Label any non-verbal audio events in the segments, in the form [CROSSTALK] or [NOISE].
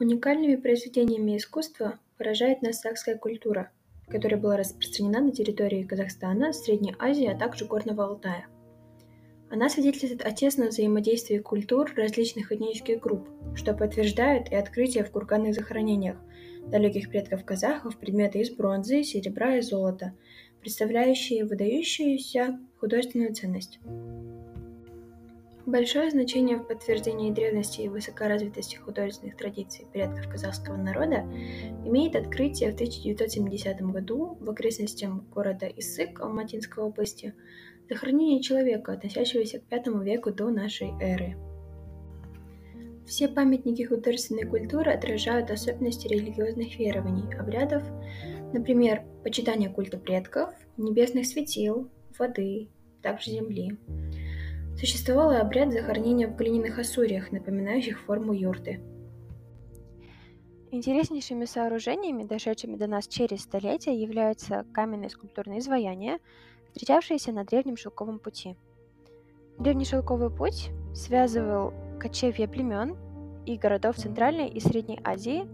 Уникальными произведениями искусства поражает нас культура, которая была распространена на территории Казахстана, Средней Азии, а также Горного Алтая. Она свидетельствует о тесном взаимодействии культур различных этнических групп, что подтверждает и открытие в курганных захоронениях далеких предков казахов предметы из бронзы, серебра и золота, представляющие выдающуюся художественную ценность. Большое значение в подтверждении древности и высокоразвитости художественных традиций предков казахского народа имеет открытие в 1970 году в окрестностях города Исык Алматинской области захоронение человека, относящегося к V веку до нашей эры. Все памятники художественной культуры отражают особенности религиозных верований, обрядов, например, почитание культа предков, небесных светил, воды, также земли. Существовал и обряд захоронения в глиняных осуриях, напоминающих форму юрты. Интереснейшими сооружениями, дошедшими до нас через столетия, являются каменные скульптурные изваяния, встречавшиеся на Древнем Шелковом пути. Древний Шелковый путь связывал кочевья племен и городов Центральной и Средней Азии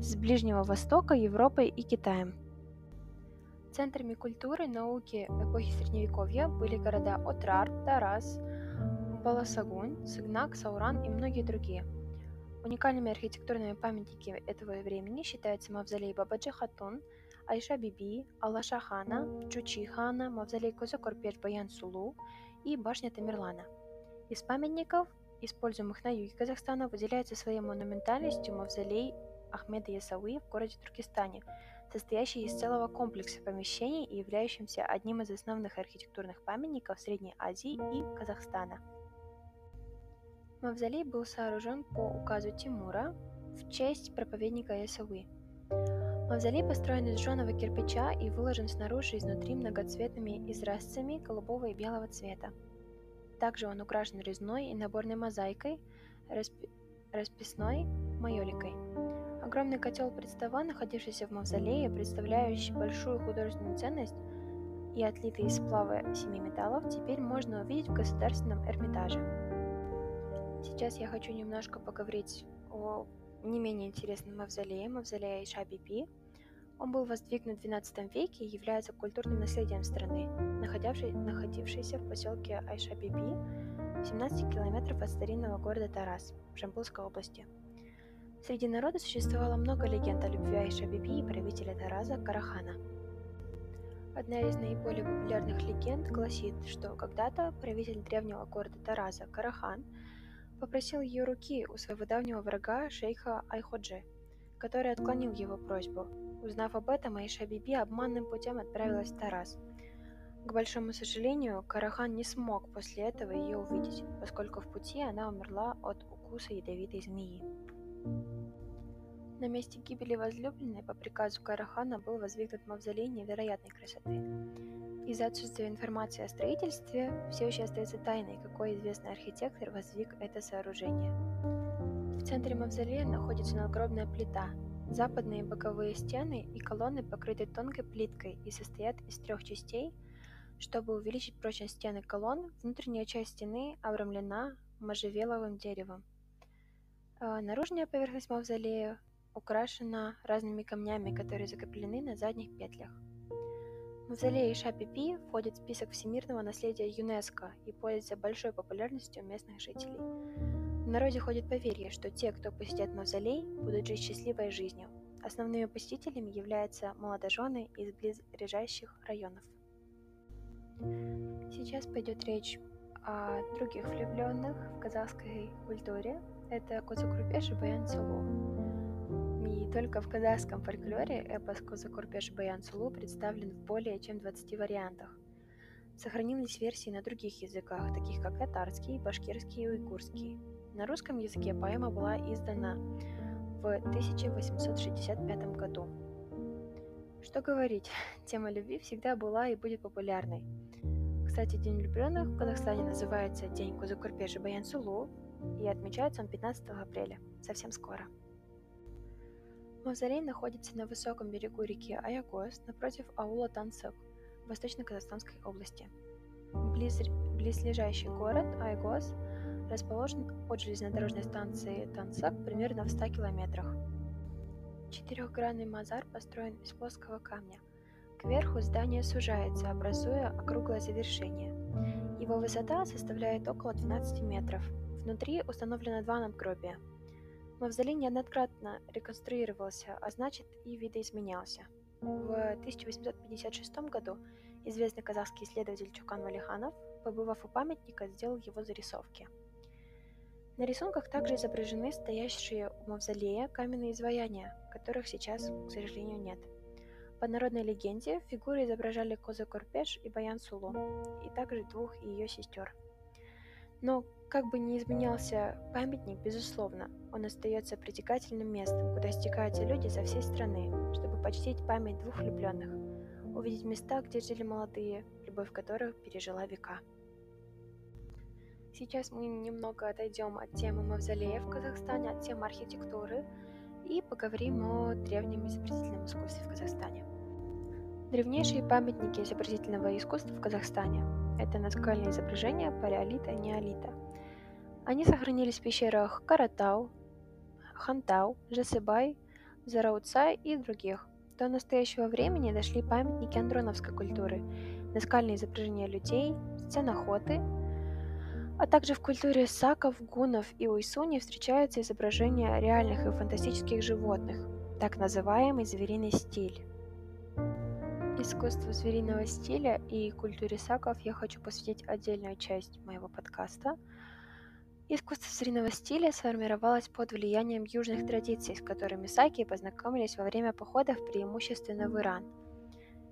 с Ближнего Востока, Европой и Китаем. Центрами культуры, науки эпохи Средневековья были города Отрар, Тарас, Баласагун, Сыгнак, Сауран и многие другие. Уникальными архитектурными памятниками этого времени считаются мавзолей Бабаджи Хатун, Айша Биби, Аллаша Хана, Чучи Хана, мавзолей Козакорпеш Баян Сулу и башня Тамерлана. Из памятников, используемых на юге Казахстана, выделяется своей монументальностью мавзолей Ахмеда Ясауи в городе Туркестане, состоящий из целого комплекса помещений и являющимся одним из основных архитектурных памятников Средней Азии и Казахстана. Мавзолей был сооружен по указу Тимура в честь проповедника Исауи. Мавзолей построен из жженого кирпича и выложен снаружи и изнутри многоцветными изразцами голубого и белого цвета. Также он украшен резной и наборной мозаикой, распи... расписной майоликой. Огромный котел представа, находившийся в мавзолее, представляющий большую художественную ценность и отлитый из сплава семи металлов, теперь можно увидеть в Государственном Эрмитаже. Сейчас я хочу немножко поговорить о не менее интересном мавзолее, мавзолее Иша-Биби. Он был воздвигнут в XII веке и является культурным наследием страны, находившейся в поселке Айша-Биби, 17 километров от старинного города Тарас в Жамбулской области. Среди народа существовало много легенд о любви Айша-Биби и правителя Тараза Карахана. Одна из наиболее популярных легенд гласит, что когда-то правитель древнего города Тараза Карахан – попросил ее руки у своего давнего врага шейха Айходжи, который отклонил его просьбу. Узнав об этом, Аиша Биби обманным путем отправилась в Тарас. К большому сожалению, Карахан не смог после этого ее увидеть, поскольку в пути она умерла от укуса ядовитой змеи. На месте гибели возлюбленной по приказу Карахана был воздвигнут мавзолей невероятной красоты. Из-за отсутствия информации о строительстве все еще остается тайной, какой известный архитектор воздвиг это сооружение. В центре мавзолея находится надгробная плита. Западные боковые стены и колонны покрыты тонкой плиткой и состоят из трех частей. Чтобы увеличить прочность стены колонн, внутренняя часть стены обрамлена можжевеловым деревом. А наружная поверхность мавзолея украшена разными камнями, которые закреплены на задних петлях. Мавзолей Ша-Пипи входит в список всемирного наследия ЮНЕСКО и пользуется большой популярностью местных жителей. В народе ходит поверье, что те, кто посетят мавзолей, будут жить счастливой жизнью. Основными посетителями являются молодожены из близлежащих районов. Сейчас пойдет речь о других влюбленных в казахской культуре. Это Козакрупеш и Баян Сулу. И только в казахском фольклоре эпос Козакурпеш Баян Сулу представлен в более чем 20 вариантах. Сохранились версии на других языках, таких как татарский, башкирский и уйгурский. На русском языке поэма была издана в 1865 году. Что говорить, [LAUGHS] тема любви всегда была и будет популярной. Кстати, День влюбленных в Казахстане называется День Кузакурпеши Баян Сулу, и отмечается он 15 апреля, совсем скоро. Мавзолей находится на высоком берегу реки Аягос напротив аула Тансык в Восточно-Казахстанской области. Близ, близлежащий город Аягос расположен от железнодорожной станции Тансак примерно в 100 километрах. Четырехгранный мазар построен из плоского камня. Кверху здание сужается, образуя округлое завершение. Его высота составляет около 12 метров. Внутри установлено два надгробия. Мавзолей неоднократно реконструировался, а значит и видоизменялся. В 1856 году известный казахский исследователь Чукан Валиханов, побывав у памятника, сделал его зарисовки. На рисунках также изображены стоящие у мавзолея каменные изваяния, которых сейчас, к сожалению, нет. По народной легенде, фигуры изображали Коза Корпеш и Баян Сулу, и также двух ее сестер. Но как бы ни изменялся памятник, безусловно, он остается притекательным местом, куда стекаются люди со всей страны, чтобы почтить память двух влюбленных, увидеть места, где жили молодые, любовь которых пережила века. Сейчас мы немного отойдем от темы мавзолея в Казахстане, от темы архитектуры и поговорим о древнем изобразительном искусстве в Казахстане. Древнейшие памятники изобразительного искусства в Казахстане – это наскальные изображения палеолита и неолита. Они сохранились в пещерах Каратау, Хантау, Жасыбай, Зарауцай и других. До настоящего времени дошли памятники андроновской культуры, наскальные изображения людей, сцен охоты, а также в культуре саков, гунов и уйсуни встречаются изображения реальных и фантастических животных, так называемый звериный стиль. Искусству звериного стиля и культуре саков я хочу посвятить отдельную часть моего подкаста. Искусство звериного стиля сформировалось под влиянием южных традиций, с которыми саки познакомились во время походов преимущественно в Иран.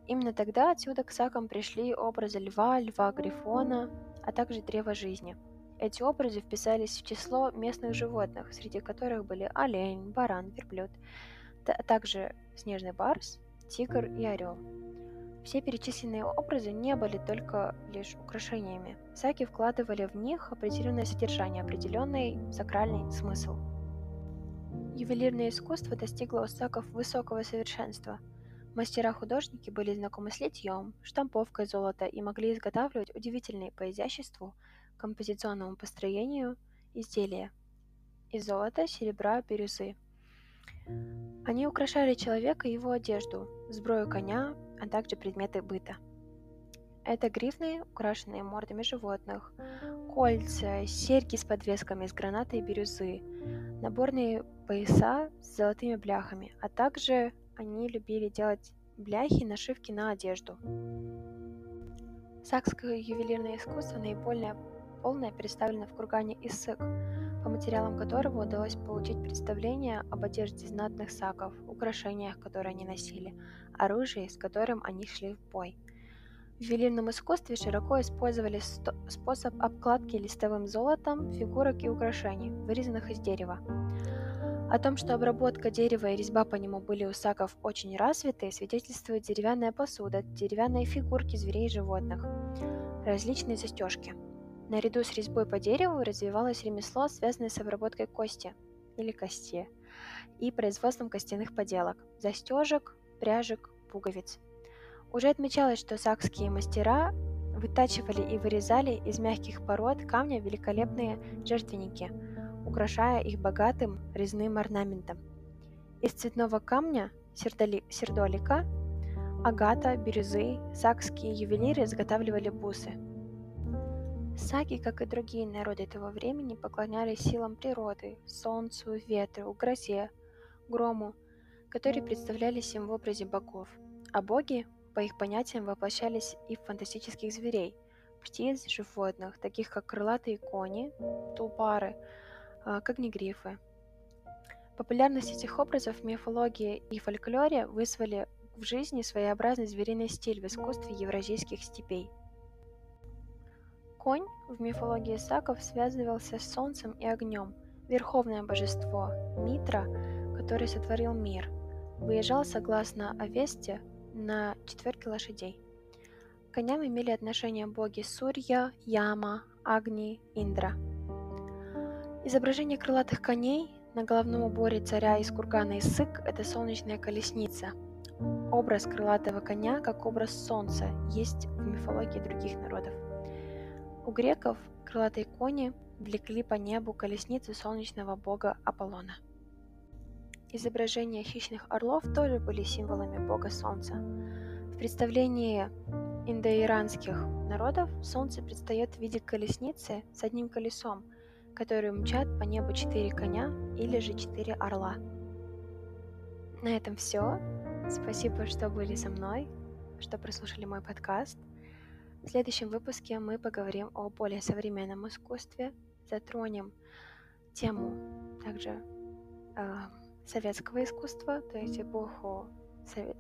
Именно тогда отсюда к сакам пришли образы льва, льва-грифона, а также древа жизни. Эти образы вписались в число местных животных, среди которых были олень, баран, верблюд, а также снежный барс, тигр и орел. Все перечисленные образы не были только лишь украшениями. Саки вкладывали в них определенное содержание, определенный сакральный смысл. Ювелирное искусство достигло у саков высокого совершенства – Мастера-художники были знакомы с литьем, штамповкой золота и могли изготавливать удивительные по изяществу, композиционному построению изделия из золота, серебра, бирюзы. Они украшали человека и его одежду, сброю коня, а также предметы быта. Это грифны, украшенные мордами животных, кольца, серьги с подвесками из граната и бирюзы, наборные пояса с золотыми бляхами, а также они любили делать бляхи и нашивки на одежду. Сакское ювелирное искусство наиболее полное представлено в кургане Иссык, по материалам которого удалось получить представление об одежде знатных саков, украшениях, которые они носили, оружии, с которым они шли в бой. В ювелирном искусстве широко использовали способ обкладки листовым золотом фигурок и украшений, вырезанных из дерева. О том, что обработка дерева и резьба по нему были у саков очень развиты, свидетельствует деревянная посуда, деревянные фигурки зверей и животных, различные застежки. Наряду с резьбой по дереву развивалось ремесло, связанное с обработкой кости или кости и производством костяных поделок, застежек, пряжек, пуговиц. Уже отмечалось, что сакские мастера вытачивали и вырезали из мягких пород камня великолепные жертвенники – украшая их богатым резным орнаментом. Из цветного камня сердоли, сердолика, агата, бирюзы, сакские ювелиры изготавливали бусы. Саки, как и другие народы этого времени, поклонялись силам природы, солнцу, ветру, грозе, грому, которые представлялись им в образе богов, а боги, по их понятиям, воплощались и в фантастических зверей, птиц, животных, таких как крылатые кони, тулпары, а, как негрифы. Популярность этих образов в мифологии и фольклоре вызвали в жизни своеобразный звериный стиль в искусстве евразийских степей. Конь в мифологии саков связывался с солнцем и огнем, верховное божество, Митра, который сотворил мир, выезжал согласно Авесте на четверке лошадей. К коням имели отношение боги Сурья, Яма, Агни, Индра – Изображение крылатых коней на головном уборе царя из кургана Исык – это солнечная колесница. Образ крылатого коня, как образ солнца, есть в мифологии других народов. У греков крылатые кони влекли по небу колесницу солнечного бога Аполлона. Изображения хищных орлов тоже были символами бога солнца. В представлении индоиранских народов солнце предстает в виде колесницы с одним колесом, которые мчат по небу четыре коня или же четыре орла. На этом все. Спасибо, что были со мной, что прослушали мой подкаст. В следующем выпуске мы поговорим о более современном искусстве, затронем тему также э, советского искусства, то есть эпоху, э,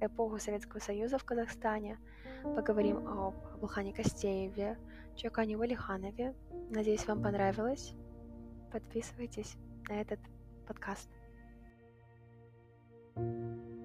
эпоху Советского Союза в Казахстане. Поговорим об Абулхане Костееве, Чокане Валиханове. Надеюсь, вам понравилось. Подписывайтесь на этот подкаст. thank you